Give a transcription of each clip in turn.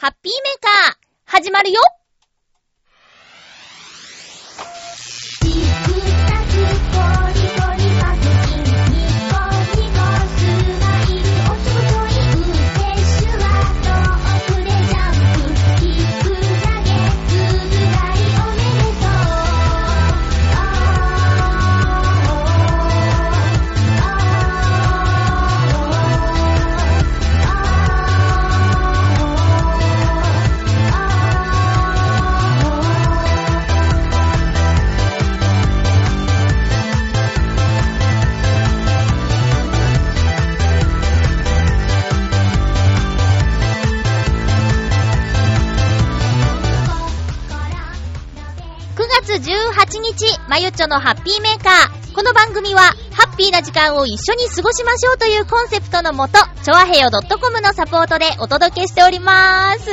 ハッピーメーカー、始まるよ日、まゆっちょのハッピーメーカー。この番組は、ハッピーな時間を一緒に過ごしましょうというコンセプトのもと、ちょわへよ .com のサポートでお届けしておりまーす。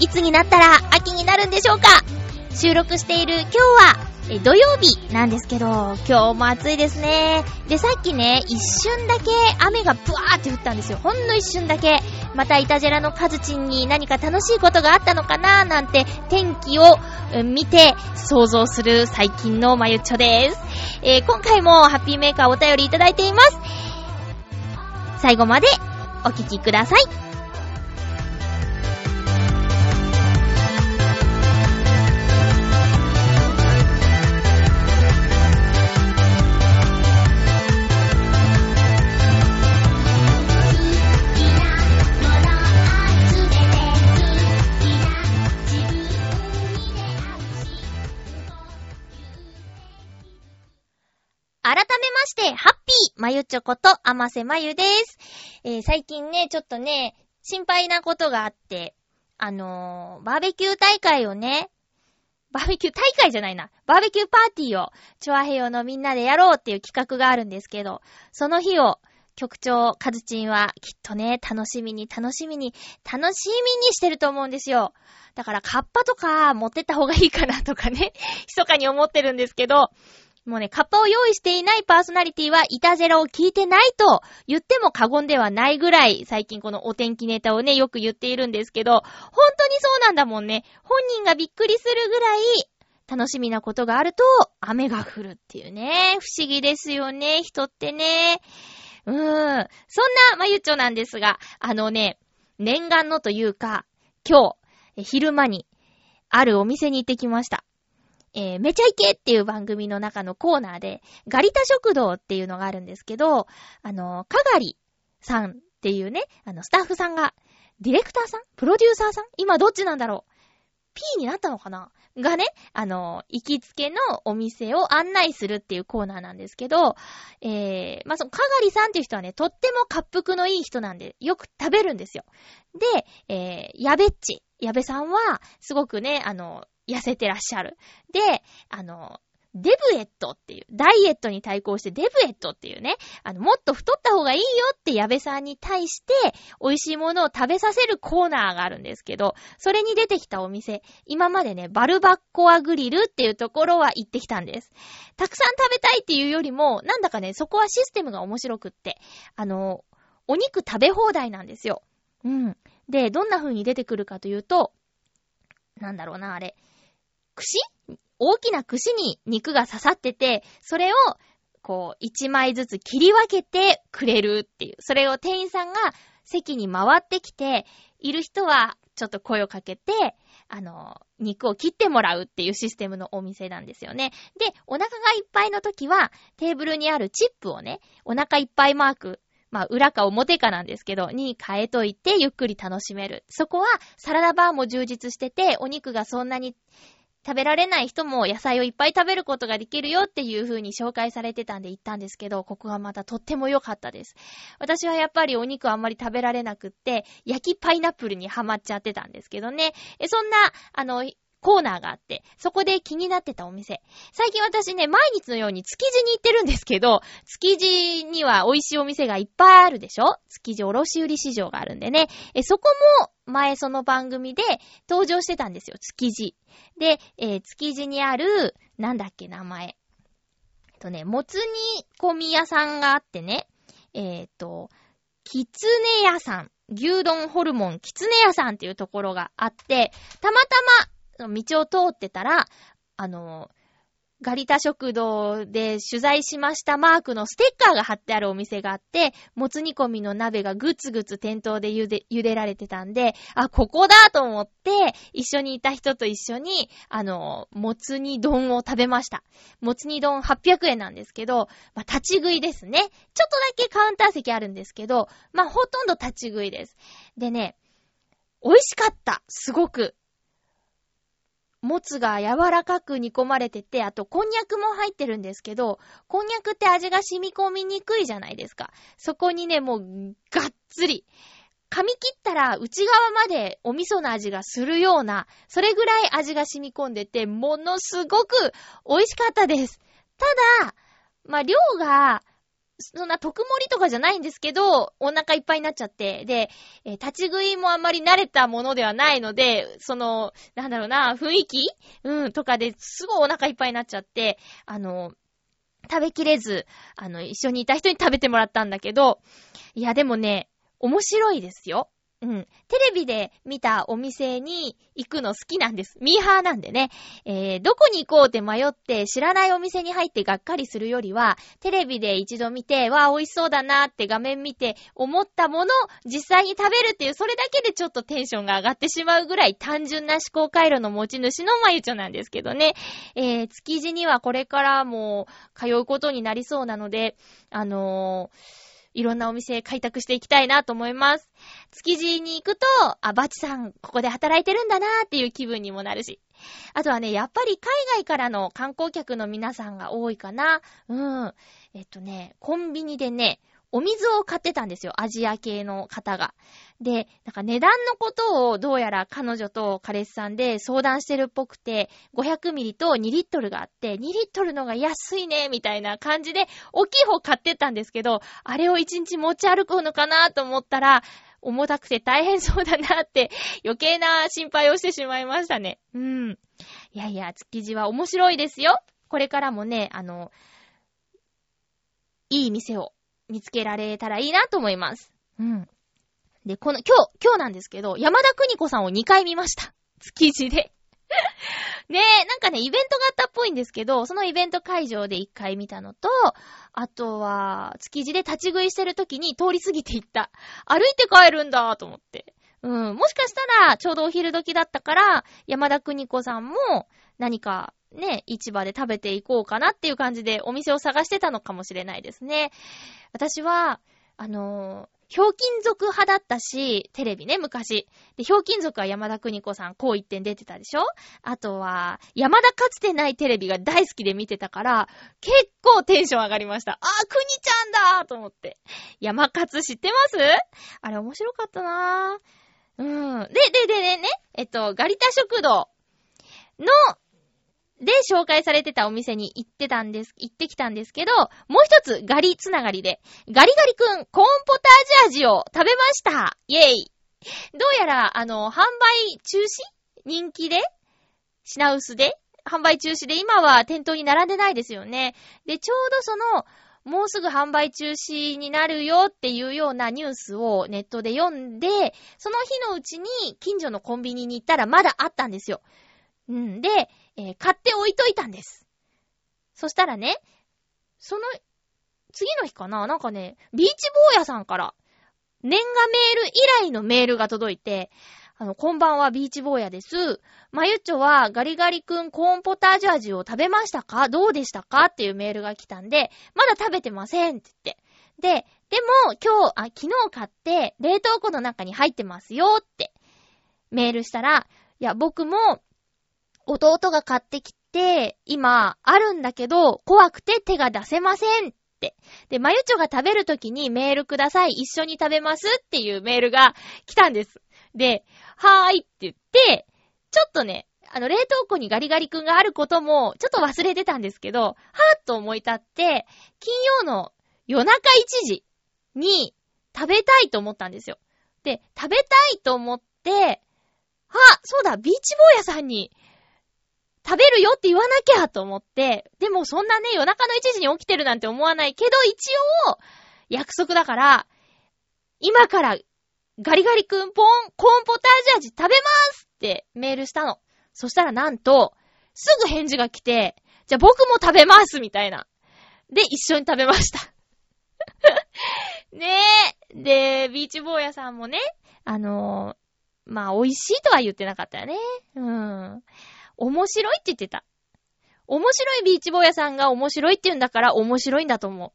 いつになったら秋になるんでしょうか？収録している今日は、え土曜日なんですけど、今日も暑いですね。で、さっきね、一瞬だけ雨がブワーって降ったんですよ。ほんの一瞬だけ。またイタジェラのカズチンに何か楽しいことがあったのかななんて天気を見て想像する最近のまゆっちょです。えー、今回もハッピーメーカーお便りいただいています。最後までお聞きください。ゆちょこと、あませまゆです。えー、最近ね、ちょっとね、心配なことがあって、あのー、バーベキュー大会をね、バーベキュー大会じゃないな。バーベキューパーティーを、チョアヘヨのみんなでやろうっていう企画があるんですけど、その日を、局長、カズチンは、きっとね、楽しみに、楽しみに、楽しみにしてると思うんですよ。だから、カッパとか持ってった方がいいかなとかね、密かに思ってるんですけど、もうね、カッパを用意していないパーソナリティは、イタジェラを聞いてないと言っても過言ではないぐらい、最近このお天気ネタをね、よく言っているんですけど、本当にそうなんだもんね。本人がびっくりするぐらい、楽しみなことがあると、雨が降るっていうね。不思議ですよね、人ってね。うーん。そんな、まゆっちょなんですが、あのね、念願のというか、今日、昼間に、あるお店に行ってきました。えー、めちゃイケっていう番組の中のコーナーで、ガリタ食堂っていうのがあるんですけど、あの、かがりさんっていうね、あの、スタッフさんが、ディレクターさん？プロデューサーさん？今どっちなんだろう ?P になったのかな？がね、あの、行きつけのお店を案内するっていうコーナーなんですけど、えー、まあ、その、かがりさんっていう人はね、とっても滑腹のいい人なんで、よく食べるんですよ。で、えー、やべっち、やべさんは、すごくね、あの、痩せてらっしゃる。で、あの、デブエットっていう、ダイエットに対抗してデブエットっていうね、あの、もっと太った方がいいよって矢部さんに対して、美味しいものを食べさせるコーナーがあるんですけど、それに出てきたお店、今までね、バルバッコアグリルっていうところは行ってきたんです。たくさん食べたいっていうよりも、なんだかね、そこはシステムが面白くって、あの、お肉食べ放題なんですよ。うん。で、どんな風に出てくるかというと、なんだろうな、あれ。串？大きな串に肉が刺さってて、それを、こう、一枚ずつ切り分けてくれるっていう。それを店員さんが席に回ってきて、いる人はちょっと声をかけて、あの、肉を切ってもらうっていうシステムのお店なんですよね。で、お腹がいっぱいの時は、テーブルにあるチップをね、お腹いっぱいマーク、まあ、裏か表かなんですけど、に変えといて、ゆっくり楽しめる。そこは、サラダバーも充実してて、お肉がそんなに食べられない人も野菜をいっぱい食べることができるよっていう風に紹介されてたんで行ったんですけど、ここはまたとっても良かったです。私はやっぱりお肉あんまり食べられなくって、焼きパイナップルにハマっちゃってたんですけどね。そんな、あの、コーナーがあって、そこで気になってたお店。最近私ね、毎日のように築地に行ってるんですけど、築地には美味しいお店がいっぱいあるでしょ？築地卸売市場があるんでね。え、そこも前その番組で登場してたんですよ、築地。で、えー、築地にある、なんだっけ、名前。えっとね、もつ煮込み屋さんがあってね、えっ、と、きつね屋さん牛丼ホルモンきつね屋さんっていうところがあって、たまたま道を通ってたら、あの、ガリタ食堂で取材しましたマークのステッカーが貼ってあるお店があって、もつ煮込みの鍋がぐつぐつ店頭で茹で、茹でられてたんで、あ、ここだと思って、一緒にいた人と一緒に、あの、もつ煮丼を食べました。もつ煮丼800円なんですけど、まあ、立ち食いですね。ちょっとだけカウンター席あるんですけど、まあ、ほとんど立ち食いです。でね、美味しかった。すごく。もつが柔らかく煮込まれてて、あと、こんにゃくも入ってるんですけど、こんにゃくって味が染み込みにくいじゃないですか。そこにね、もう、がっつり。噛み切ったら内側までお味噌の味がするような、それぐらい味が染み込んでて、ものすごく美味しかったです。ただ、まあ、量がそんな特盛りとかじゃないんですけど、お腹いっぱいになっちゃって、で、えー、立ち食いもあんまり慣れたものではないので、その、なんだろうな、雰囲気？うん、とかですごいお腹いっぱいになっちゃって、あの、食べきれず、あの、一緒にいた人に食べてもらったんだけど、いやでもね、面白いですよ。うん。テレビで見たお店に行くの好きなんです。ミーハーなんでね。えー、どこに行こうって迷って知らないお店に入ってがっかりするよりは、テレビで一度見て、わあ、美味しそうだなって画面見て思ったものを、実際に食べるっていう、それだけでちょっとテンションが上がってしまうぐらい単純な思考回路の持ち主のまゆちょなんですけどね。えー、築地にはこれからも通うことになりそうなので、あのーいろんなお店開拓していきたいなと思います。築地に行くと、あ、バチさん、ここで働いてるんだなーっていう気分にもなるし。あとはね、やっぱり海外からの観光客の皆さんが多いかな。うん。えっとね、コンビニでね、お水を買ってたんですよ。アジア系の方が。で、なんか値段のことをどうやら彼女と彼氏さんで相談してるっぽくて、500ミリと2リットルがあって、2リットルのが安いね、みたいな感じで、大きい方買ってたんですけど、あれを1日持ち歩くのかなと思ったら、重たくて大変そうだなって余計な心配をしてしまいましたね。うん。いやいや、築地は面白いですよ。これからもね、あの、いい店を見つけられたらいいなと思います。うん。で、この、今日、今日なんですけど、山田邦子さんを2回見ました。築地で。ねえ、なんかね、イベントがあったっぽいんですけど、そのイベント会場で1回見たのと、あとは、築地で立ち食いしてる時に通り過ぎていった。歩いて帰るんだと思って。うん、もしかしたら、ちょうどお昼時だったから、山田邦子さんも何かね、市場で食べていこうかなっていう感じでお店を探してたのかもしれないですね。私は、あのー、ひょうきん族派だったし、テレビね、昔。で、ひょうきん族は山田邦子さん、こう一点出てたでしょ？あとは、山田かつてないテレビが大好きで見てたから、結構テンション上がりました。あー、くにちゃんだーと思って。山勝知ってます？あれ面白かったなぁ。うん。で、で、で、でね、えっと、ガリタ食堂ので紹介されてたお店に行ってたんです、行ってきたんですけど、もう一つガリつながりで、ガリガリくんコーンポタージュ味を食べました。イェイ。どうやら、あの、販売中止？人気で？品薄で？販売中止で？今は店頭に並んでないですよね。で、ちょうどその、もうすぐ販売中止になるよっていうようなニュースをネットで読んで、その日のうちに近所のコンビニに行ったらまだあったんですよ。うん。で、えー、買って置いといたんです。そしたらね、その、次の日かななんかね、ビーチ坊やさんから、年賀メール以来のメールが届いて、あの、こんばんは、ビーチ坊やです。まゆっちょは、ガリガリくんコーンポタージュ味を食べましたか？どうでしたか？っていうメールが来たんで、まだ食べてませんって言って。で、でも、今日、あ、昨日買って、冷凍庫の中に入ってますよって、メールしたら、いや、僕も、弟が買ってきて、今、あるんだけど、怖くて手が出せませんって。で、まゆちょが食べるときにメールください。一緒に食べますっていうメールが来たんです。で、はーいって言って、ちょっとね、あの、冷凍庫にガリガリ君があることも、ちょっと忘れてたんですけど、はーっと思い立って、金曜の夜中1時に食べたいと思ったんですよ。で、食べたいと思って、あ、そうだ、ビーチ坊やさんに食べるよって言わなきゃと思って、でもそんなね、夜中の1時に起きてるなんて思わないけど、一応、約束だから、今からガリガリ君ポン、コーンポタージュ味食べますってメールしたの。そしたらなんと、すぐ返事が来て、じゃあ僕も食べますみたいな。で、一緒に食べましたねえ。で、ビーチ坊やさんもね、あのー、まあ、美味しいとは言ってなかったよね。うん。面白いって言ってた。面白いビーチ坊やさんが面白いって言うんだから面白いんだと思う。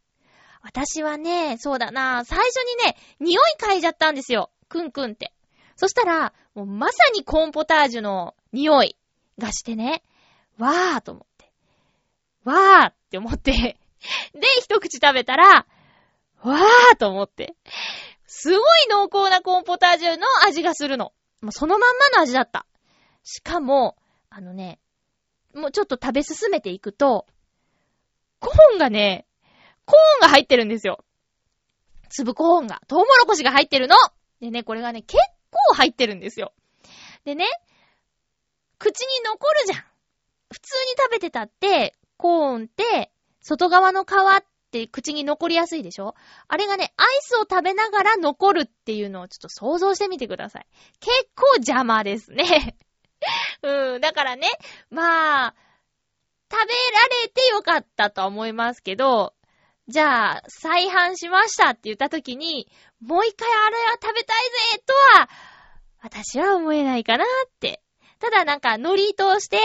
私はね、そうだな、最初にね、匂い嗅いじゃったんですよ。くんくんって。そしたら、もうまさにコーンポタージュの匂いがしてね、わーと思って。わーって思ってで、一口食べたら、わーと思って。すごい濃厚なコーンポタージュの味がするの。もうそのまんまの味だった。しかも、あのね、もうちょっと食べ進めていくと、コーンがね、コーンが入ってるんですよ。粒コーンが。トウモロコシが入ってるのでね、これがね、結構入ってるんですよ。でね、口に残るじゃん。普通に食べてたって、コーンって、外側の皮って口に残りやすいでしょあれがね、アイスを食べながら残るっていうのをちょっと想像してみてください。結構邪魔ですね。うん、だからね、まあ、食べられてよかったとは思いますけど、じゃあ、再販しましたって言った時に、もう一回あれは食べたいぜとは、私は思えないかなって。ただなんか、ノリとして、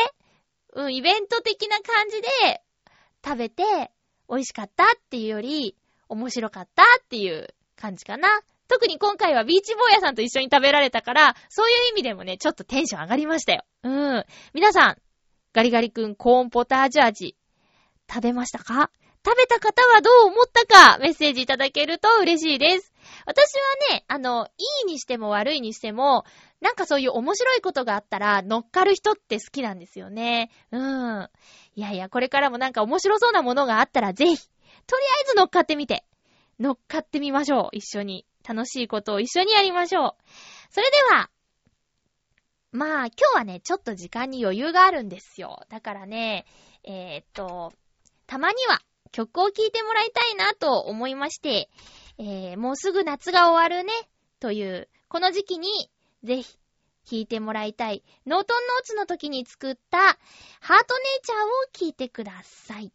うん、イベント的な感じで、食べて、美味しかったっていうより、面白かったっていう感じかな。特に今回はビーチ坊やさんと一緒に食べられたから、そういう意味でもね、ちょっとテンション上がりましたよ。うん。皆さん、ガリガリ君コーンポタージュ味、食べましたか？食べた方はどう思ったかメッセージいただけると嬉しいです。私はね、あの、いいにしても悪いにしても、なんかそういう面白いことがあったら乗っかる人って好きなんですよね。うん。いやいや、これからもなんか面白そうなものがあったらぜひ、とりあえず乗っかってみて。乗っかってみましょう。一緒に。楽しいことを一緒にやりましょう。それでは、まあ、今日はね、ちょっと時間に余裕があるんですよ。だからね、えー、っと、たまには曲を聴いてもらいたいなと思いまして、えー、もうすぐ夏が終わるね、という、この時期に、ぜひ、聴いてもらいたい、ノートンノーツの時に作った、ハートネイチャーを聴いてください。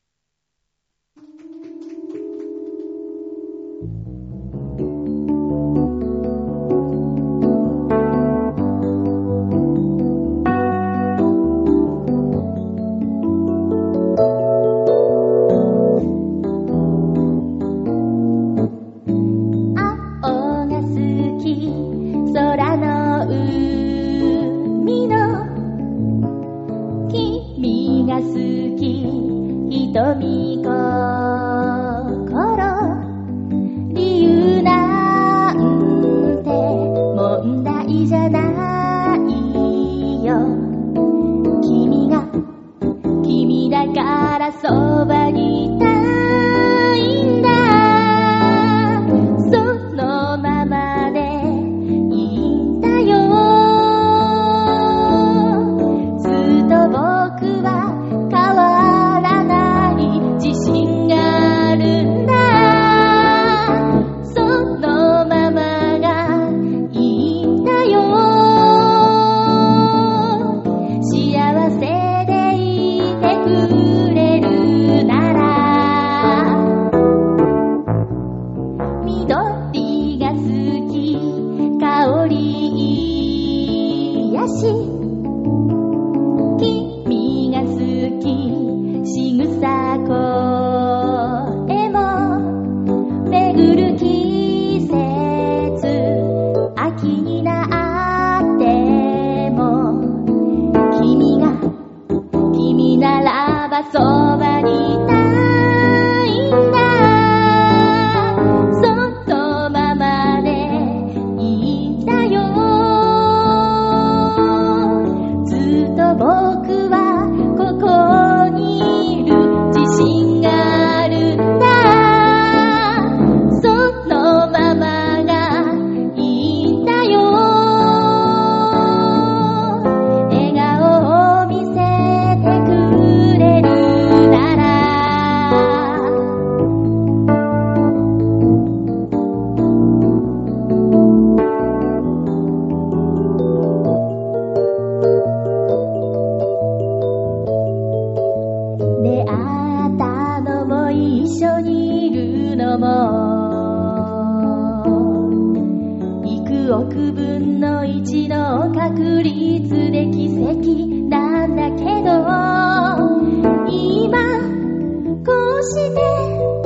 こうして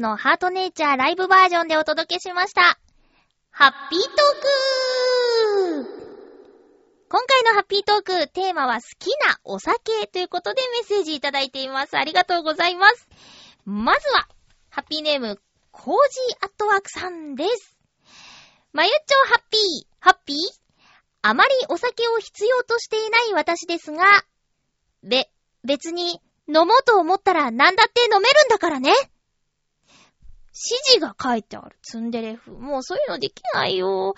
ノートノーツのハートネイチャーライブバージョンでお届けしました。ハッピートーク今回のハッピートーク、テーマは好きなお酒ということでメッセージいただいています。ありがとうございます。まずは、ハッピーネーム、コージーアットワークさんです。まゆっちょハッピー、ハッピーあまりお酒を必要としていない私ですが、べ、別に飲もうと思ったら何だって飲めるんだからね。指示が書いてある。ツンデレ風。もうそういうのできないよ。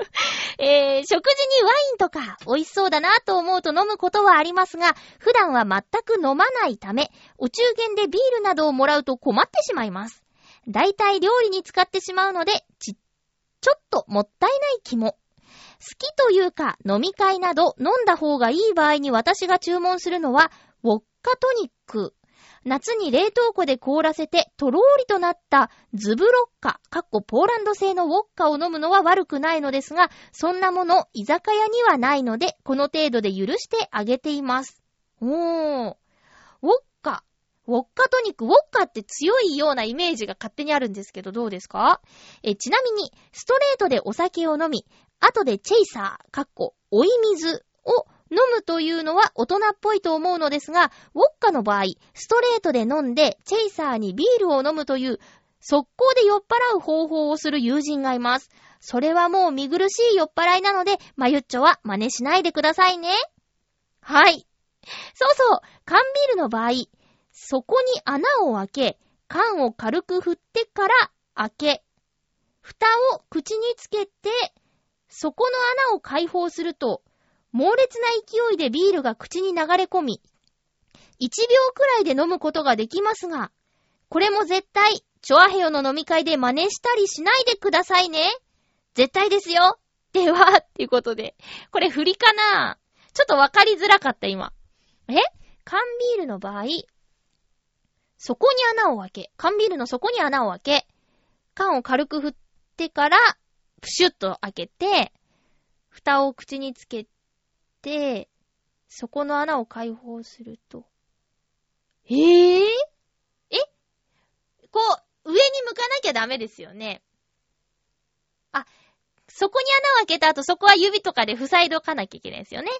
えー、食事にワインとか美味しそうだなと思うと飲むことはありますが、普段は全く飲まないため、お中元でビールなどをもらうと困ってしまいます。だいたい料理に使ってしまうので、ち、ちょっともったいない気も。好きというか、飲み会など飲んだ方がいい場合に私が注文するのは、ウォッカトニック。夏に冷凍庫で凍らせてとろーりとなったズブロッカ、かっこポーランド製のウォッカを飲むのは悪くないのですが、そんなもの居酒屋にはないので、この程度で許してあげています。おー。ウォッカ。ウォッカトニック、ウォッカって強いようなイメージが勝手にあるんですけど、どうですか？え、ちなみに、ストレートでお酒を飲み、後でチェイサー、かっこ、追い水を飲むというのは大人っぽいと思うのですが、ウォッカの場合、ストレートで飲んで、チェイサーにビールを飲むという、速攻で酔っ払う方法をする友人がいます。それはもう見苦しい酔っ払いなので、まゆっちょは真似しないでくださいね。はい。そうそう、缶ビールの場合、そこに穴を開け、缶を軽く振ってから開け、蓋を口につけて、そこの穴を開放すると、猛烈な勢いでビールが口に流れ込み、1秒くらいで飲むことができますが、これも絶対、チョアヘヨの飲み会で真似したりしないでくださいね。絶対ですよ。では、っていうことで。これ振りかなちょっとわかりづらかった、今。え？缶ビールの場合、そこに穴を開け、缶ビールの底に穴を開け、缶を軽く振ってから、プシュッと開けて、蓋を口につけて、そこの穴を開放すると。えぇ、ー、え？こう、上に向かなきゃダメですよね。あ、そこに穴を開けた後、そこは指とかで塞いどかなきゃいけないですよね。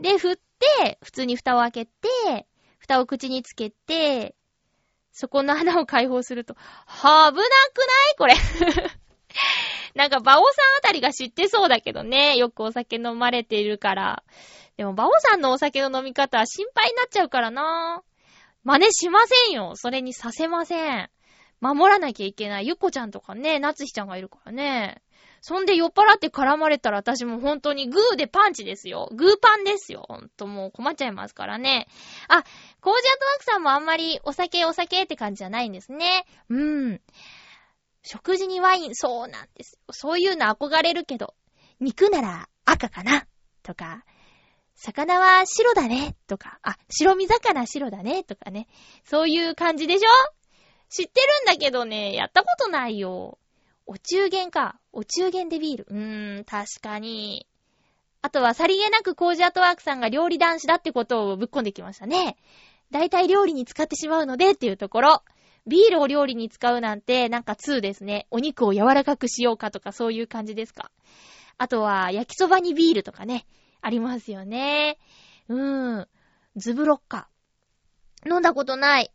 で、振って、普通に蓋を開けて、蓋を口につけて、そこの穴を開放すると、危なくない？これ。なんか、バオさんあたりが知ってそうだけどね。よくお酒飲まれているから。でも、バオさんのお酒の飲み方は心配になっちゃうからな。真似しませんよ。それにさせません。守らなきゃいけない。ゆっこちゃんとかね、なつひちゃんがいるからね。そんで酔っ払って絡まれたら私も本当にグーでパンチですよ。グーパンですよ。ほんともう困っちゃいますからね。あ、コージアトワークさんもあんまりお酒お酒って感じじゃないんですね。うん。食事にワイン、そうなんです。そういうの憧れるけど、肉なら赤かな？とか、魚は白だね？とか、あ、白身魚白だね？とかね。そういう感じでしょ？知ってるんだけどね、やったことないよ。お中元か。お中元でビール。うーん、確かに。あとはさりげなくコージアートワークさんが料理男子だってことをぶっこんできましたね。大体料理に使ってしまうのでっていうところ。ビールを料理に使うなんて、なんか2ですね。お肉を柔らかくしようかとかそういう感じですか？あとは、焼きそばにビールとかね、ありますよね。うーん。ズブロッカ。飲んだことない。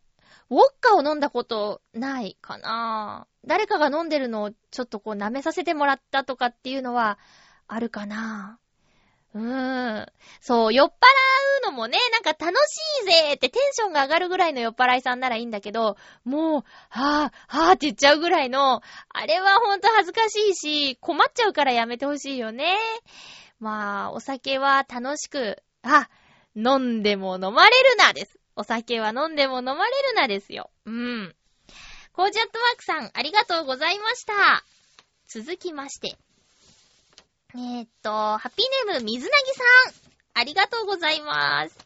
ウォッカを飲んだことないかな誰かが飲んでるのをちょっとこう舐めさせてもらったとかっていうのはあるかなうーん。そう、酔っ払うのもね、なんか楽しいぜってテンションが上がるぐらいの酔っ払いさんならいいんだけど、もう、はぁ、はぁって言っちゃうぐらいの、あれはほんと恥ずかしいし、困っちゃうからやめてほしいよね。まあ、お酒は楽しく、あ、飲んでも飲まれるなです。お酒は飲んでも飲まれるなですよ。うん。コージアットワークさん、ありがとうございました。続きまして。えー、っと、ハッピーネーム、水なぎさん。ありがとうございます。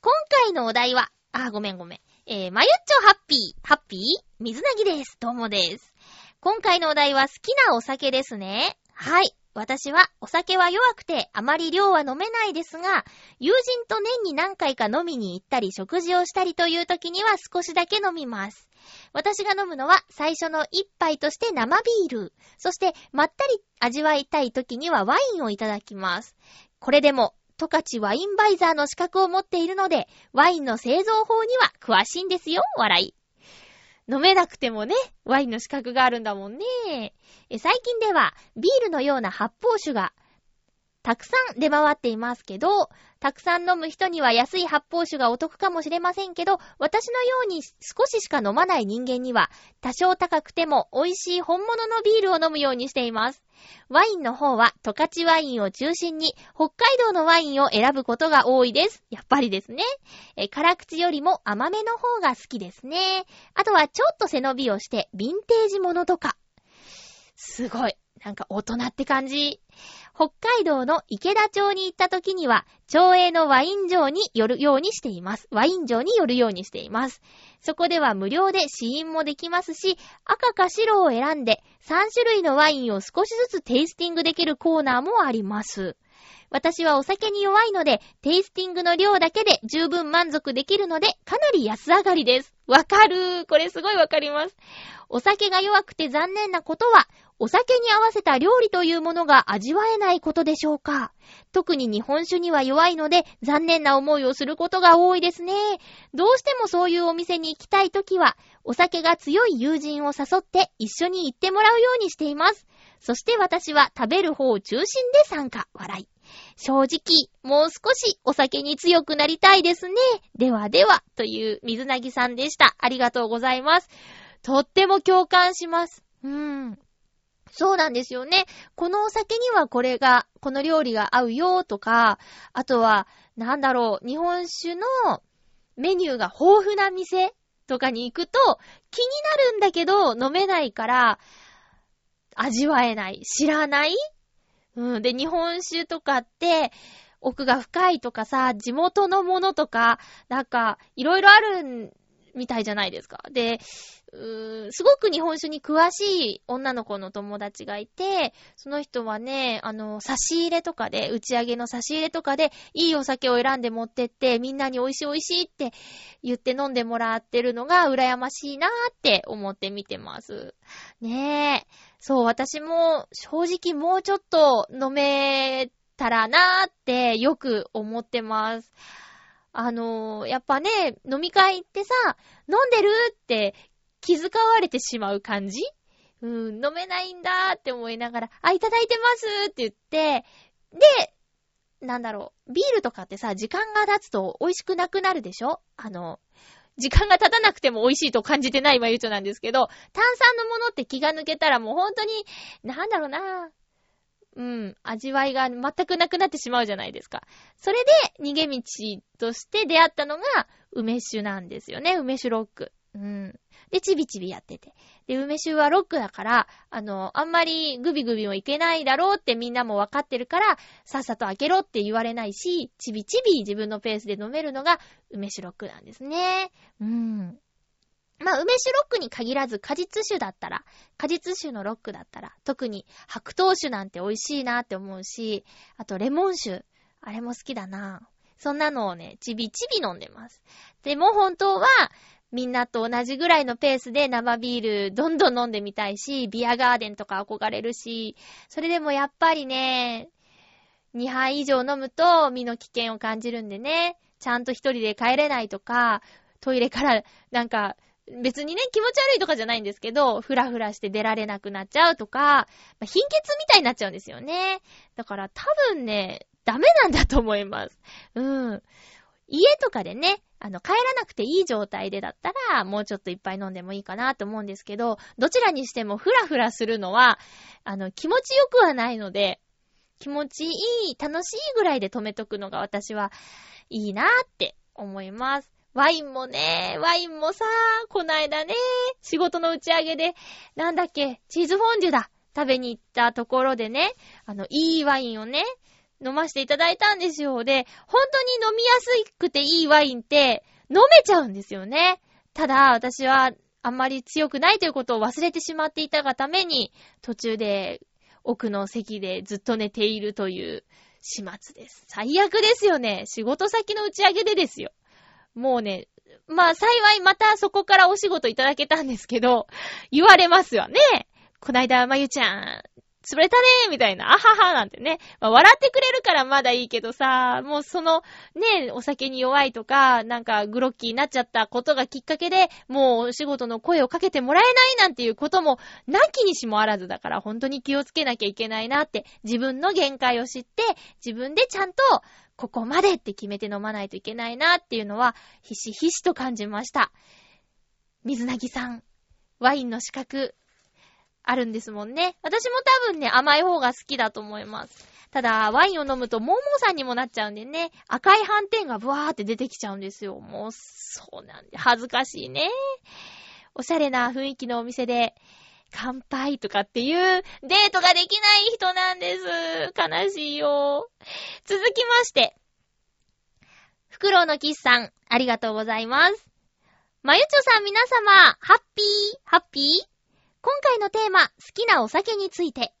今回のお題は、あ、ごめんごめん。えー、まゆっちょハッピー、ハッピー？水なぎです。どうもです。今回のお題は好きなお酒ですね。はい。私はお酒は弱くてあまり量は飲めないですが、友人と年に何回か飲みに行ったり食事をしたりという時には少しだけ飲みます。私が飲むのは最初の一杯として生ビール。そしてまったり味わいたい時にはワインをいただきます。これでも、トカチワインバイザーの資格を持っているので、ワインの製造法には詳しいんですよ、笑い。飲めなくてもね、ワインの資格があるんだもんね。最近では、ビールのような発泡酒が、たくさん出回っていますけど、たくさん飲む人には安い発泡酒がお得かもしれませんけど、私のように少ししか飲まない人間には、多少高くても美味しい本物のビールを飲むようにしています。ワインの方は、十勝ワインを中心に、北海道のワインを選ぶことが多いです。やっぱりですね。え、辛口よりも甘めの方が好きですね。あとは、ちょっと背伸びをして、ヴィンテージものとか。すごい。なんか大人って感じ。北海道の池田町に行った時には、町営のワイン場に寄るようにしています。ワイン場に寄るようにしています。そこでは無料で試飲もできますし、赤か白を選んで3種類のワインを少しずつテイスティングできるコーナーもあります。私はお酒に弱いので、テイスティングの量だけで十分満足できるので、かなり安上がりです。わかるー。これすごいわかります。お酒が弱くて残念なことは、お酒に合わせた料理というものが味わえないことでしょうか特に日本酒には弱いので残念な思いをすることが多いですね。どうしてもそういうお店に行きたいときは、お酒が強い友人を誘って一緒に行ってもらうようにしています。そして私は食べる方を中心で参加、笑い。正直、もう少しお酒に強くなりたいですね。ではでは、という水なぎさんでした。ありがとうございます。とっても共感します。うーん。そうなんですよね。このお酒にはこれが、この料理が合うよとか、あとは、なんだろう、日本酒のメニューが豊富な店とかに行くと気になるんだけど飲めないから味わえない。知らない？うん。で、日本酒とかって奥が深いとかさ、地元のものとか、なんか、いろいろあるみたいじゃないですか。で、すごく日本酒に詳しい女の子の友達がいて、その人はね、あの、差し入れとかで、打ち上げの差し入れとかで、いいお酒を選んで持ってって、みんなに美味しい美味しいって言って飲んでもらってるのが羨ましいなーって思って見てます。ねえ。そう、私も正直もうちょっと飲めたらなーってよく思ってます。あのー、やっぱね、飲み会行ってさ、飲んでるって気遣われてしまう感じ？うん、飲めないんだって思いながら、あ、いただいてますって言って、で、なんだろう、ビールとかってさ、時間が経つと美味しくなくなるでしょ？あの、時間が経たなくても美味しいと感じてないまゆちょなんですけど、炭酸のものって気が抜けたらもう本当に、なんだろうなうん、味わいが全くなくなってしまうじゃないですか。それで逃げ道として出会ったのが梅酒なんですよね。梅酒ロック。うん。で、ちびちびやってて。で、梅酒はロックだから、あの、あんまりグビグビもいけないだろうってみんなもわかってるから、さっさと開けろって言われないし、ちびちび自分のペースで飲めるのが梅酒ロックなんですね。うん。まあ、梅酒ロックに限らず果実酒だったら、果実酒のロックだったら、特に白桃酒なんて美味しいなって思うし、あとレモン酒、あれも好きだな。そんなのをね、ちびちび飲んでます。でも本当は、みんなと同じぐらいのペースで生ビールどんどん飲んでみたいし、ビアガーデンとか憧れるし、それでもやっぱりね、2杯以上飲むと身の危険を感じるんでね、ちゃんと一人で帰れないとか、トイレからなんか別にね、気持ち悪いとかじゃないんですけど、ふらふらして出られなくなっちゃうとか、まあ、貧血みたいになっちゃうんですよね。だから多分ね、ダメなんだと思います。うん。家とかでね、あの、帰らなくていい状態でだったら、もうちょっといっぱい飲んでもいいかなと思うんですけど、どちらにしてもふらふらするのは、あの、気持ちよくはないので、気持ちいい、楽しいぐらいで止めとくのが私はいいなって思います。ワインもね、ワインもさ、こないだね、仕事の打ち上げで、なんだっけ、チーズフォンデュだ、食べに行ったところでね、あの、いいワインをね、飲ませていただいたんですよ。で、本当に飲みやすくていいワインって飲めちゃうんですよね。ただ、私はあんまり強くないということを忘れてしまっていたがために、途中で奥の席でずっと寝ているという始末です。最悪ですよね。仕事先の打ち上げでですよ。もうね、まあ幸いまたそこからお仕事いただけたんですけど、言われますよね。こないだ、まゆちゃん、潰れたねーみたいな、あははなんてね。まあ、笑ってくれるからまだいいけどさ、もうその、ね、お酒に弱いとか、なんかグロッキーになっちゃったことがきっかけで、もうお仕事の声をかけてもらえないなんていうことも、なきにしもあらずだから、本当に気をつけなきゃいけないなって、自分の限界を知って、自分でちゃんと、ここまでって決めて飲まないといけないなっていうのは、ひしひしと感じました。水なぎさん、ワインの資格、あるんですもんね。私も多分ね、甘い方が好きだと思います。ただ、ワインを飲むと、ももさんにもなっちゃうんでね、赤い斑点がブワーって出てきちゃうんですよ。もう、そうなんで、恥ずかしいね。おしゃれな雰囲気のお店で、乾杯とかっていうデートができない人なんです。悲しいよ。続きまして、フクロウのキスさん、ありがとうございます。まゆちょさん皆様、ハッピー、ハッピー？今回のテーマ、好きなお酒について。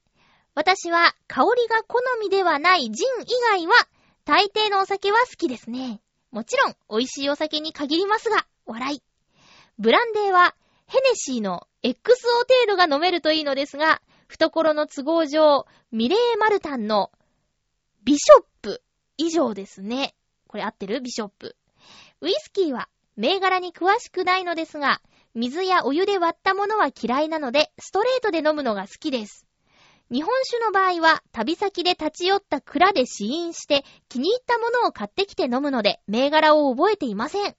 私は香りが好みではないジン以外は、大抵のお酒は好きですね。もちろん、美味しいお酒に限りますが、笑い。ブランデーは、ヘネシーの XO 程度が飲めるといいのですが、懐の都合上、ミレーマルタンのビショップ以上ですね。これ合ってる？ビショップ。ウイスキーは銘柄に詳しくないのですが、水やお湯で割ったものは嫌いなので、ストレートで飲むのが好きです。日本酒の場合は、旅先で立ち寄った蔵で試飲して、気に入ったものを買ってきて飲むので、銘柄を覚えていません。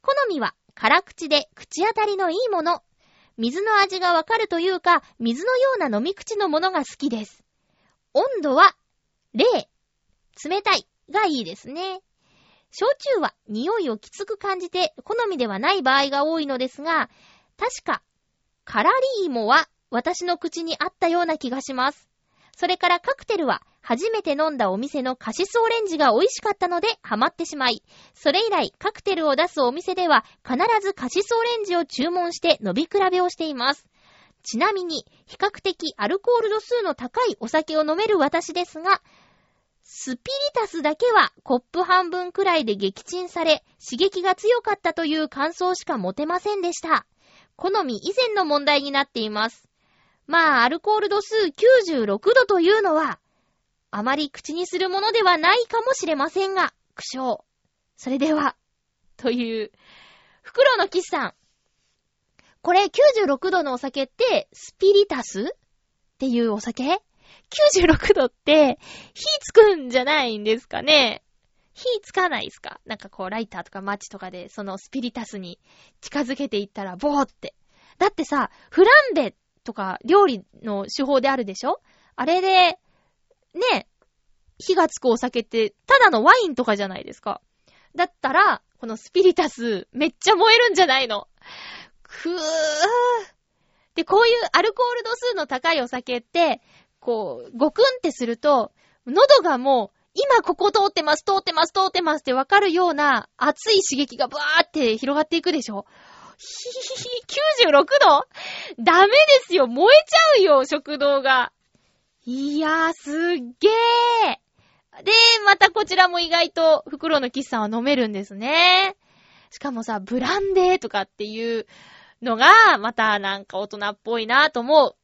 好みは、辛口で口当たりのいいもの。水の味がわかるというか、水のような飲み口のものが好きです。温度は、冷、冷たいがいいですね。焼酎は匂いをきつく感じて好みではない場合が多いのですが、確か、カラリーモは私の口にあったような気がします。それからカクテルは初めて飲んだお店のカシスオレンジが美味しかったのでハマってしまい、それ以来カクテルを出すお店では必ずカシスオレンジを注文して飲み比べをしています。ちなみに、比較的アルコール度数の高いお酒を飲める私ですが、スピリタスだけはコップ半分くらいで撃沈され、刺激が強かったという感想しか持てませんでした。好み以前の問題になっています。まあ、アルコール度数96度というのは、あまり口にするものではないかもしれませんが、苦笑。それでは、という、袋のキスさん。これ96度のお酒って、スピリタス？っていうお酒？96度って、火つくんじゃないんですかね？火つかないですか？なんかこう、ライターとかマッチとかで、そのスピリタスに近づけていったら、ボーって。だってさ、フランベとか料理の手法であるでしょ？あれで、ね、火がつくお酒って、ただのワインとかじゃないですか。だったら、このスピリタス、めっちゃ燃えるんじゃないの？くー。で、こういうアルコール度数の高いお酒って、こう、ごくんってすると、喉がもう、今ここ通ってます、通ってます、通ってますってわかるような熱い刺激がブワーって広がっていくでしょひひひ、96度？ダメですよ燃えちゃうよ食道が。いやー、すっげーで、またこちらも意外と袋の喫茶は飲めるんですね。しかもさ、ブランデーとかっていうのが、またなんか大人っぽいなと思う。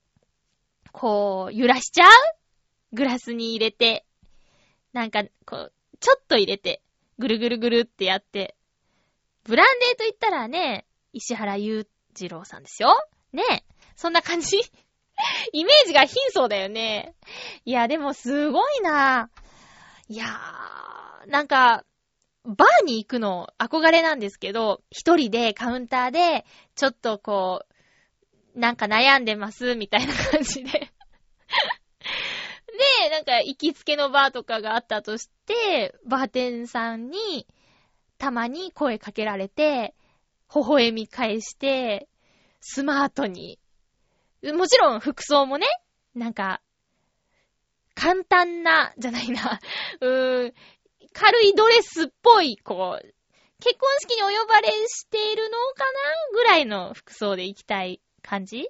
こう、揺らしちゃう？グラスに入れて。なんか、こう、ちょっと入れて、ぐるぐるぐるってやって。ブランデーと言ったらね、石原裕次郎さんですよ。ねえそんな感じ イメージが貧相だよね。いや、でもすごいな。いやー、なんか、バーに行くの憧れなんですけど、一人でカウンターで、ちょっとこう、なんか悩んでます、みたいな感じで。で、なんか行きつけのバーとかがあったとして、バーテンさんに、たまに声かけられて、微笑み返して、スマートに。もちろん服装もね、なんか、簡単な、じゃないな、うーん、軽いドレスっぽい、こう、結婚式にお呼ばれしているのかなぐらいの服装で行きたい。感じ？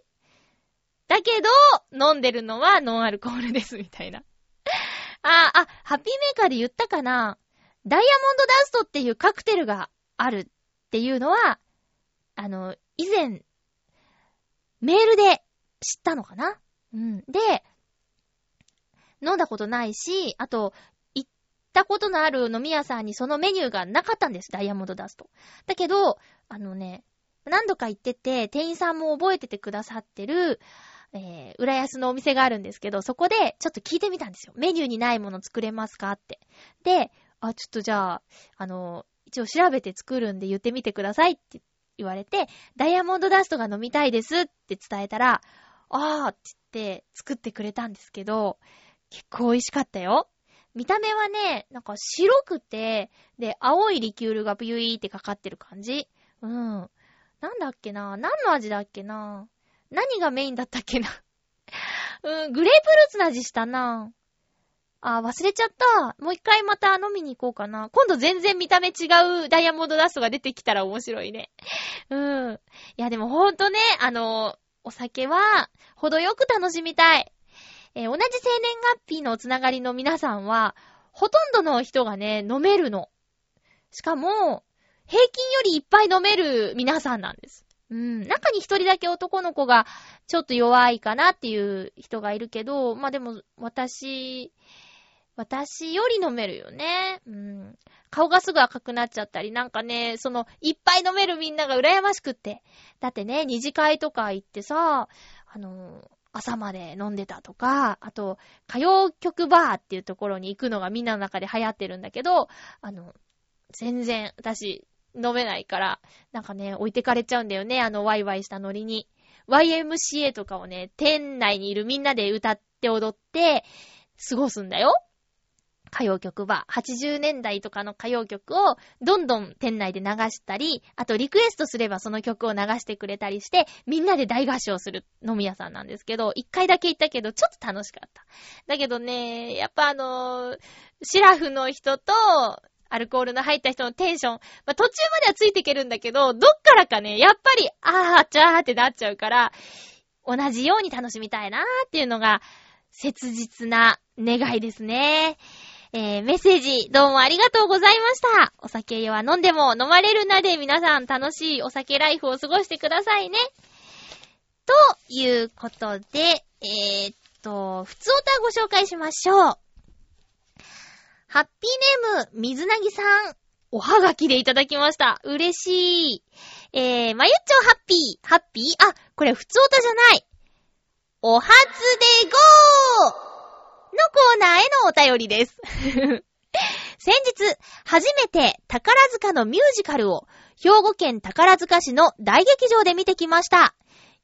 だけど、飲んでるのはノンアルコールです、みたいな。あ、あ、ハッピーメーカーで言ったかな？ダイヤモンドダストっていうカクテルがあるっていうのは、あの、以前、メールで知ったのかな？うん。で、飲んだことないし、あと、行ったことのある飲み屋さんにそのメニューがなかったんです、ダイヤモンドダスト。だけど、あのね、何度か行ってて、店員さんも覚えててくださってる、えー、浦安のお店があるんですけど、そこでちょっと聞いてみたんですよ。メニューにないもの作れますかって。で、あ、ちょっとじゃあ、あの、一応調べて作るんで言ってみてくださいって言われて、ダイヤモンドダストが飲みたいですって伝えたら、あーって言って作ってくれたんですけど、結構美味しかったよ。見た目はね、なんか白くて、で、青いリキュールがビューイーってかかってる感じ。うん。なんだっけな？何の味だっけな？何がメインだったっけな？うん、グレープフルーツの味したなあ、忘れちゃった。もう一回また飲みに行こうかな。今度全然見た目違うダイヤモンドダストが出てきたら面白いね。うん。いや、でもほんとね、あの、お酒は、程よく楽しみたい。えー、同じ生年月日のつながりの皆さんは、ほとんどの人がね、飲めるの。しかも、平均よりいっぱい飲める皆さんなんです。うん。中に一人だけ男の子がちょっと弱いかなっていう人がいるけど、まあでも、私、私より飲めるよね。うん。顔がすぐ赤くなっちゃったり、なんかね、その、いっぱい飲めるみんなが羨ましくって。だってね、二次会とか行ってさ、あの、朝まで飲んでたとか、あと、歌謡曲バーっていうところに行くのがみんなの中で流行ってるんだけど、あの、全然、私、飲めないから、なんかね、置いてかれちゃうんだよね、あの、ワイワイしたノリに。YMCA とかをね、店内にいるみんなで歌って踊って、過ごすんだよ。歌謡曲は、80年代とかの歌謡曲をどんどん店内で流したり、あとリクエストすればその曲を流してくれたりして、みんなで大合唱する飲み屋さんなんですけど、一回だけ行ったけど、ちょっと楽しかった。だけどね、やっぱあのー、シラフの人と、アルコールの入った人のテンション、まあ、途中まではついていけるんだけど、どっからかね、やっぱり、あー、ちゃーってなっちゃうから、同じように楽しみたいなーっていうのが、切実な願いですね。えー、メッセージ、どうもありがとうございました。お酒は飲んでも飲まれるなで皆さん楽しいお酒ライフを過ごしてくださいね。ということで、えー、っと、普通歌ご紹介しましょう。ハッピーネーム、水なぎさん。おはがきでいただきました。嬉しい。えー、まゆっちょハッピー。ハッピー？あ、これ普通歌じゃない。おはつでゴーのコーナーへのお便りです。先日、初めて宝塚のミュージカルを兵庫県宝塚市の大劇場で見てきました。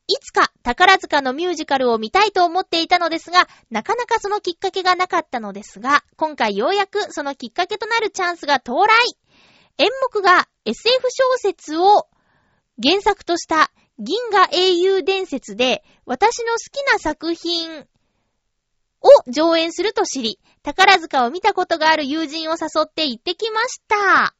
いつか宝塚のミュージカルを見たいと思っていたのですが、なかなかそのきっかけがなかったのですが、今回ようやくそのきっかけとなるチャンスが到来。演目が SF 小説を原作とした銀河英雄伝説で、私の好きな作品を上演すると知り、宝塚を見たことがある友人を誘って行ってきました。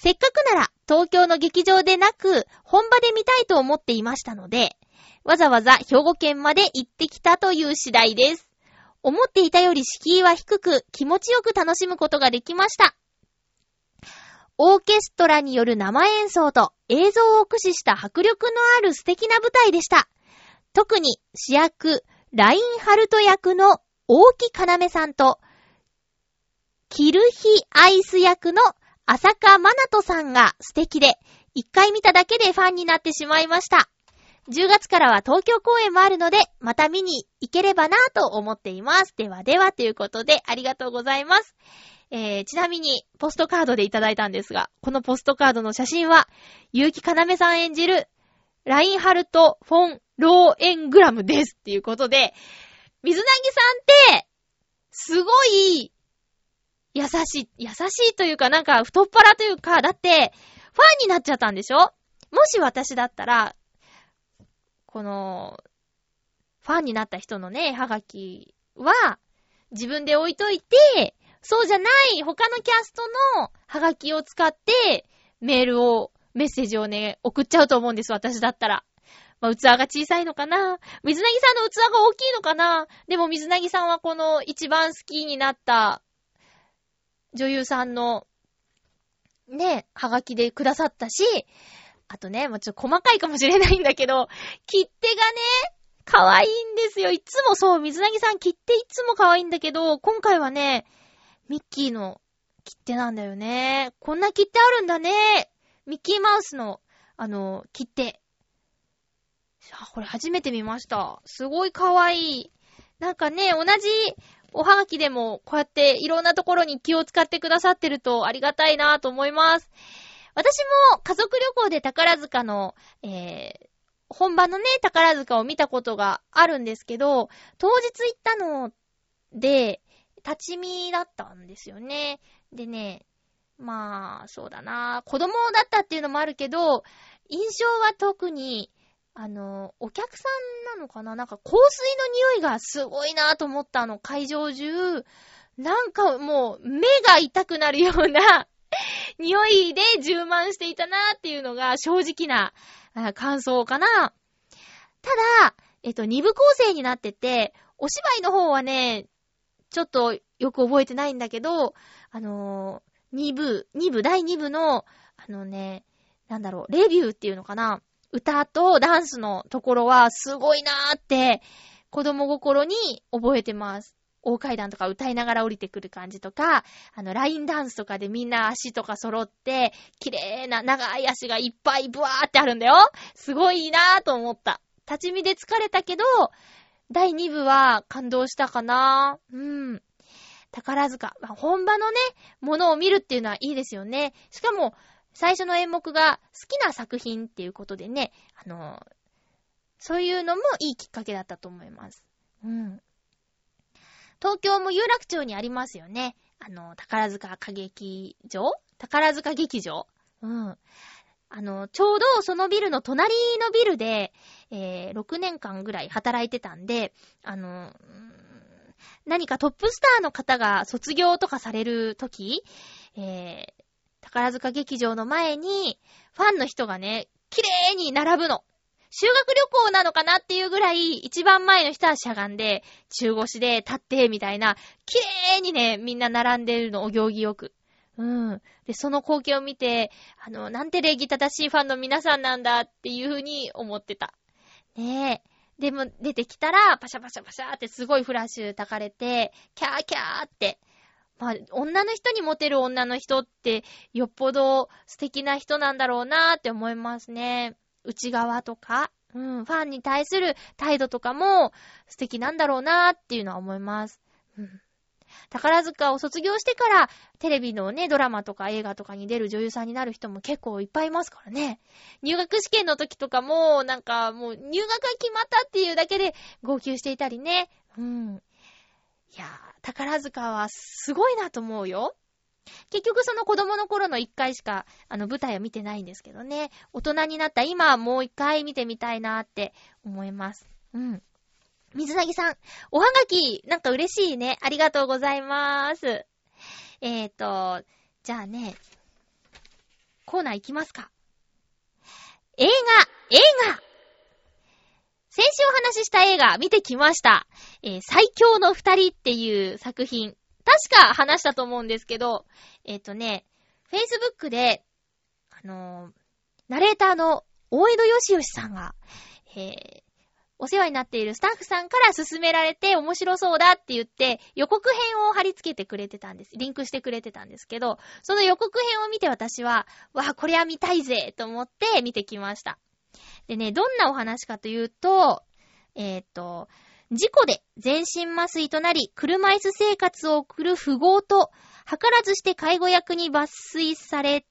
せっかくなら東京の劇場でなく本場で見たいと思っていましたので、わざわざ兵庫県まで行ってきたという次第です。思っていたより敷居は低く気持ちよく楽しむことができました。オーケストラによる生演奏と映像を駆使した迫力のある素敵な舞台でした。特に主役、ラインハルト役の大木かなめさんと、キルヒアイス役の浅香マナトさんが素敵で、一回見ただけでファンになってしまいました。10月からは東京公演もあるので、また見に行ければなぁと思っています。ではではということで、ありがとうございます。えー、ちなみに、ポストカードでいただいたんですが、このポストカードの写真は、結城かなめさん演じる、ラインハルト・フォン・ローエングラムですっていうことで、水なぎさんって、すごい、優しい、優しいというかなんか太っ腹というか、だって、ファンになっちゃったんでしょ？もし私だったら、この、ファンになった人のね、はがきは、自分で置いといて、そうじゃない他のキャストのハガキを使って、メールを、メッセージをね、送っちゃうと思うんです、私だったら。まあ、器が小さいのかな？水なぎさんの器が大きいのかな？でも水なぎさんはこの一番好きになった女優さんのね、ハガキでくださったし、あとね、もうちょっと細かいかもしれないんだけど、切手がね、可愛いんですよ。いつもそう、水なぎさん切手いつも可愛いんだけど、今回はね、ミッキーの切手なんだよね。こんな切手あるんだね。ミッキーマウスの、あの、切手。あ、これ初めて見ました。すごい可愛い。なんかね、同じおはがきでも、こうやっていろんなところに気を使ってくださってるとありがたいなと思います。私も家族旅行で宝塚の、えー、本場のね、宝塚を見たことがあるんですけど、当日行ったので、立ち見だったんですよね。でね、まあ、そうだな。子供だったっていうのもあるけど、印象は特に、あの、お客さんなのかな？なんか香水の匂いがすごいなと思ったあの。会場中、なんかもう目が痛くなるような 匂いで充満していたなっていうのが正直な感想かな。ただ、えっと、二部構成になってて、お芝居の方はね、ちょっとよく覚えてないんだけど、あのー二部、二部、第二部の、あのね、なんだろう、レビューっていうのかな歌とダンスのところはすごいなーって、子供心に覚えてます。大階段とか歌いながら降りてくる感じとか、あの、ラインダンスとかでみんな足とか揃って、綺麗な長い足がいっぱいブワーってあるんだよ。すごいなーと思った。立ち見で疲れたけど、第2部は感動したかなーうん。宝塚。まあ本場のね、ものを見るっていうのはいいですよね。しかも、最初の演目が好きな作品っていうことでね、あの、そういうのもいいきっかけだったと思います。うん。東京も有楽町にありますよね。あの、宝塚歌劇場？宝塚劇場？うん。あの、ちょうどそのビルの隣のビルで、えー、6年間ぐらい働いてたんで、あの、何かトップスターの方が卒業とかされるとき、えー、宝塚劇場の前に、ファンの人がね、綺麗に並ぶの。修学旅行なのかなっていうぐらい、一番前の人はしゃがんで、中腰で立って、みたいな、綺麗にね、みんな並んでるの、お行儀よく。うん。で、その光景を見て、あの、なんて礼儀正しいファンの皆さんなんだっていう風に思ってた。ねえ。でも、出てきたら、パシャパシャパシャってすごいフラッシュ焚かれて、キャーキャーって。まあ、女の人にモテる女の人って、よっぽど素敵な人なんだろうなーって思いますね。内側とか、うん、ファンに対する態度とかも素敵なんだろうなーっていうのは思います。うん。宝塚を卒業してから、テレビのね、ドラマとか映画とかに出る女優さんになる人も結構いっぱいいますからね。入学試験の時とかも、なんかもう入学が決まったっていうだけで号泣していたりね。うん。いやー、宝塚はすごいなと思うよ。結局その子供の頃の一回しか、あの舞台は見てないんですけどね。大人になった今はもう一回見てみたいなって思います。うん。水なぎさん、おはがき、なんか嬉しいね。ありがとうございます。えーと、じゃあね、コーナー行きますか。映画、映画先週お話しした映画見てきました。えー最強の二人っていう作品。確か話したと思うんですけど、えっ、とね、Facebook で、あのーナレーターの大江戸よしよしさんが、えーお世話になっているスタッフさんから勧められて面白そうだって言って予告編を貼り付けてくれてたんです。リンクしてくれてたんですけど、その予告編を見て私は、わあ、これは見たいぜと思って見てきました。でね、どんなお話かというと、えっ、と、事故で全身麻酔となり、車椅子生活を送る富豪と、図らずして介護役に抜粋され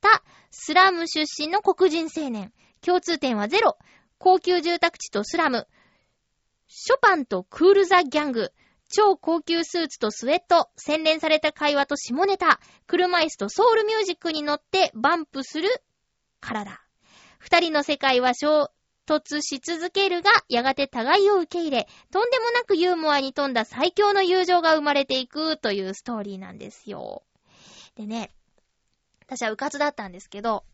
たスラム出身の黒人青年。共通点はゼロ。高級住宅地とスラム。ショパンとクールザギャング。超高級スーツとスウェット。洗練された会話と下ネタ。車椅子とソウルミュージックに乗ってバンプする体。二人の世界は衝突し続けるが、やがて互いを受け入れ、とんでもなくユーモアに富んだ最強の友情が生まれていくというストーリーなんですよ。でね、私は迂闊だったんですけど、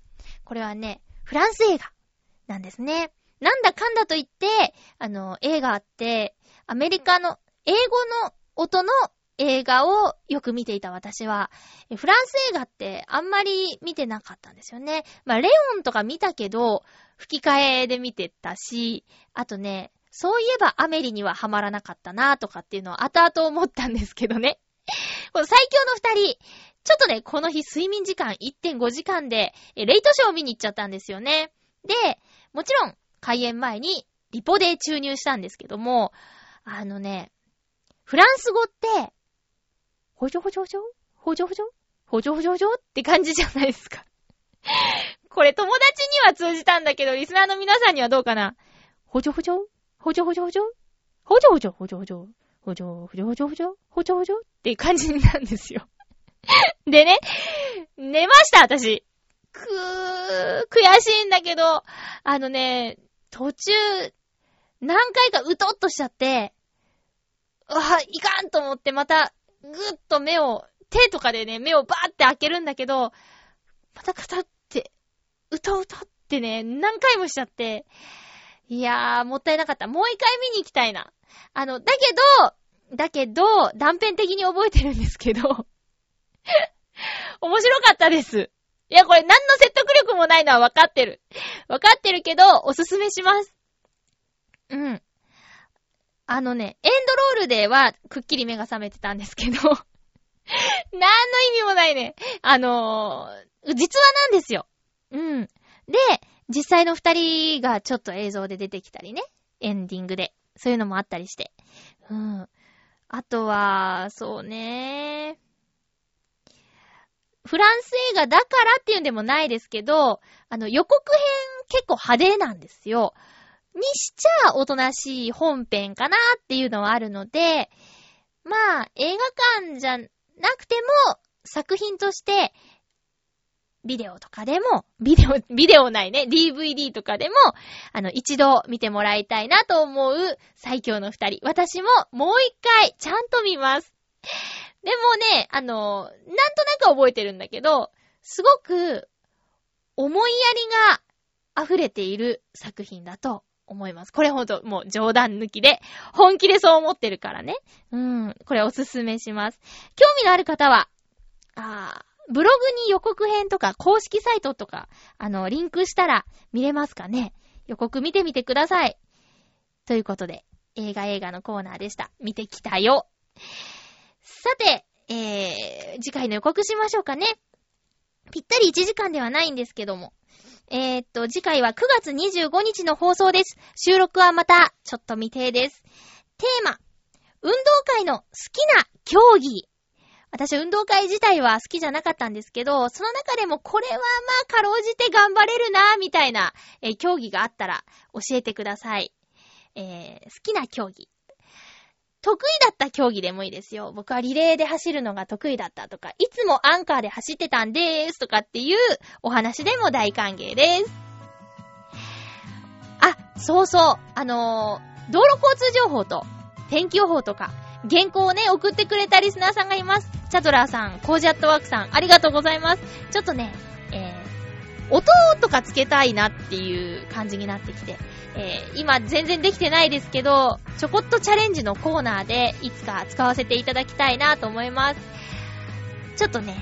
これはね、フランス映画なんですね。なんだかんだと言って、あの、映画あって、アメリカの、英語の音の映画をよく見ていた私は、フランス映画ってあんまり見てなかったんですよね。まあ、レオンとか見たけど、吹き替えで見てたし、あとね、そういえばアメリにはハマらなかったなとかっていうのを後々思ったんですけどね。この最強の二人、ちょっとね、この日睡眠時間1.5時間で、レイトショーを見に行っちゃったんですよね。で、もちろん、開演前にリポで注入したんですけども、あのね、フランス語って、ほじょほじょほじょ？ほじょほじょ？ほじょほじょほじょ？って感じじゃないですか。これ友達には通じたんだけど、リスナーの皆さんにはどうかな？ほじょほじょ？ほじょほじょほじょ？ほじょほじょ？ほじょほじょ？ほじょほじょほじょ？ほじょほじょ？ほじょっていう感じなんですよ。でね、寝ました、私。くー、悔しいんだけど、あのね、途中、何回かうとっとしちゃって、うわ、いかんと思ってまた、ぐっと目を、手とかでね、目をバーって開けるんだけど、またカタって、うとうとってね、何回もしちゃって、いやー、もったいなかった。もう一回見に行きたいな。あの、だけど、だけど、断片的に覚えてるんですけど、面白かったです。いや、これ何の説得力もないのは分かってる。分かってるけど、おすすめします。うん。あのね、エンドロールでは、くっきり目が覚めてたんですけど、何の意味もないね。あのー、実話なんですよ。うん。で、実際の二人がちょっと映像で出てきたりね。エンディングで。そういうのもあったりして。うん。あとは、そうね。フランス映画だからっていうんでもないですけど、あの予告編結構派手なんですよ。にしちゃおとなしい本編かなっていうのはあるので、まあ映画館じゃなくても作品としてビデオとかでも、ビデオ、ビデオないね、DVD とかでも、あの、一度見てもらいたいなと思う最強の二人。私ももう一回ちゃんと見ます。でもね、あの、なんとなく覚えてるんだけど、すごく思いやりが溢れている作品だと思います。これほんともう冗談抜きで、本気でそう思ってるからね。うん、これおすすめします。興味のある方は、あーブログに予告編とか公式サイトとか、あの、リンクしたら見れますかね。予告見てみてください。ということで、映画映画のコーナーでした。見てきたよ。さて、えー、次回の予告しましょうかね。ぴったり1時間ではないんですけども。えー、っと、次回は9月25日の放送です。収録はまた、ちょっと未定です。テーマ、運動会の好きな競技。私、運動会自体は好きじゃなかったんですけど、その中でもこれはまあ、かろうじて頑張れるな、みたいな、えー競技があったら教えてください。えー、好きな競技。得意だった競技でもいいですよ。僕はリレーで走るのが得意だったとか、いつもアンカーで走ってたんでーすとかっていうお話でも大歓迎です。あ、そうそう。あのー道路交通情報と天気予報とか、原稿をね、送ってくれたリスナーさんがいます。チャドラーさん、コージアットワークさん、ありがとうございます。ちょっとね、えー、音とかつけたいなっていう感じになってきて、えー、今全然できてないですけど、ちょこっとチャレンジのコーナーでいつか使わせていただきたいなと思います。ちょっとね、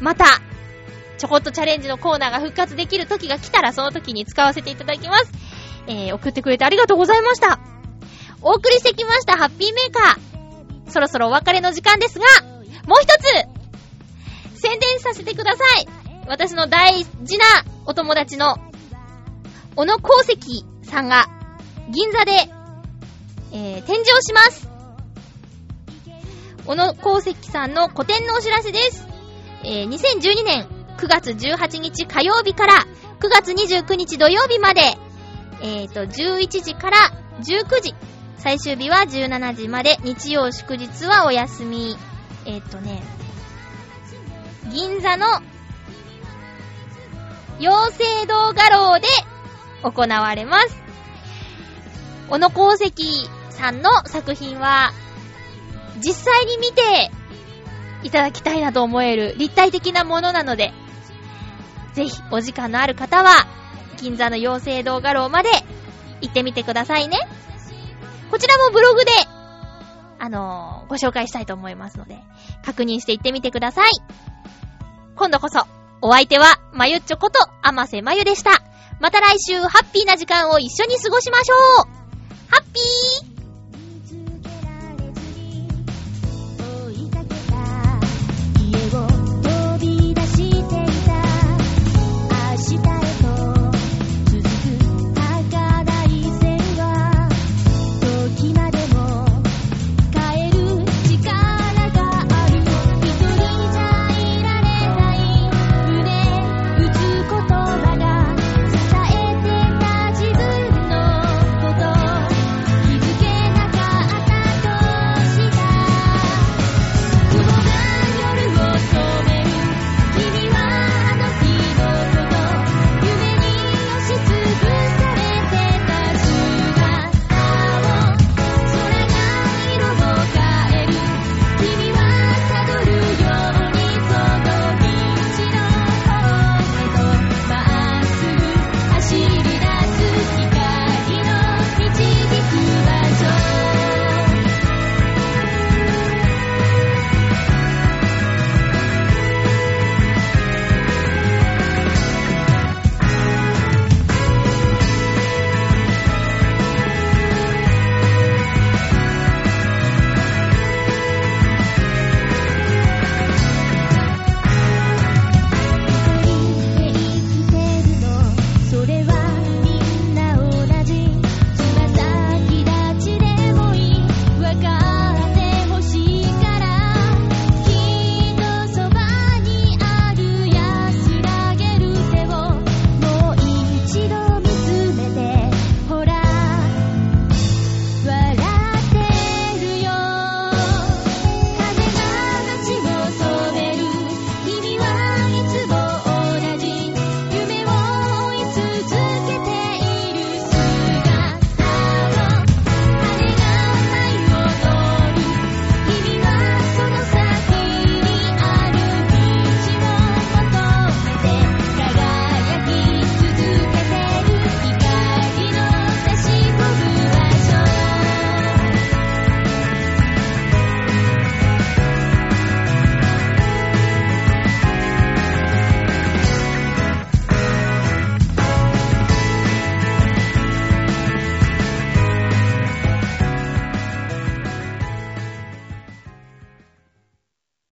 また、ちょこっとチャレンジのコーナーが復活できる時が来たらその時に使わせていただきます。えー、送ってくれてありがとうございました。お送りしてきましたハッピーメーカー。そろそろお別れの時間ですが、もう一つ宣伝させてください私の大事なお友達の、小野功石さんが、銀座で、えー、展示をします。小野功石さんの個展のお知らせです。えー、2012年9月18日火曜日から9月29日土曜日まで、え、ー、と、11時から19時。最終日は17時まで、日曜祝日はお休み。えっ、ー、とね、銀座の妖精堂画廊で行われます。小野功石さんの作品は、実際に見ていただきたいなと思える立体的なものなので、ぜひお時間のある方は、銀座の妖精堂画廊まで行ってみてくださいね。こちらもブログで、あのー、ご紹介したいと思いますので、確認して行ってみてください。今度こそ、お相手は、まゆっちょこと、あませまゆでした。また来週、ハッピーな時間を一緒に過ごしましょう。ハッピー。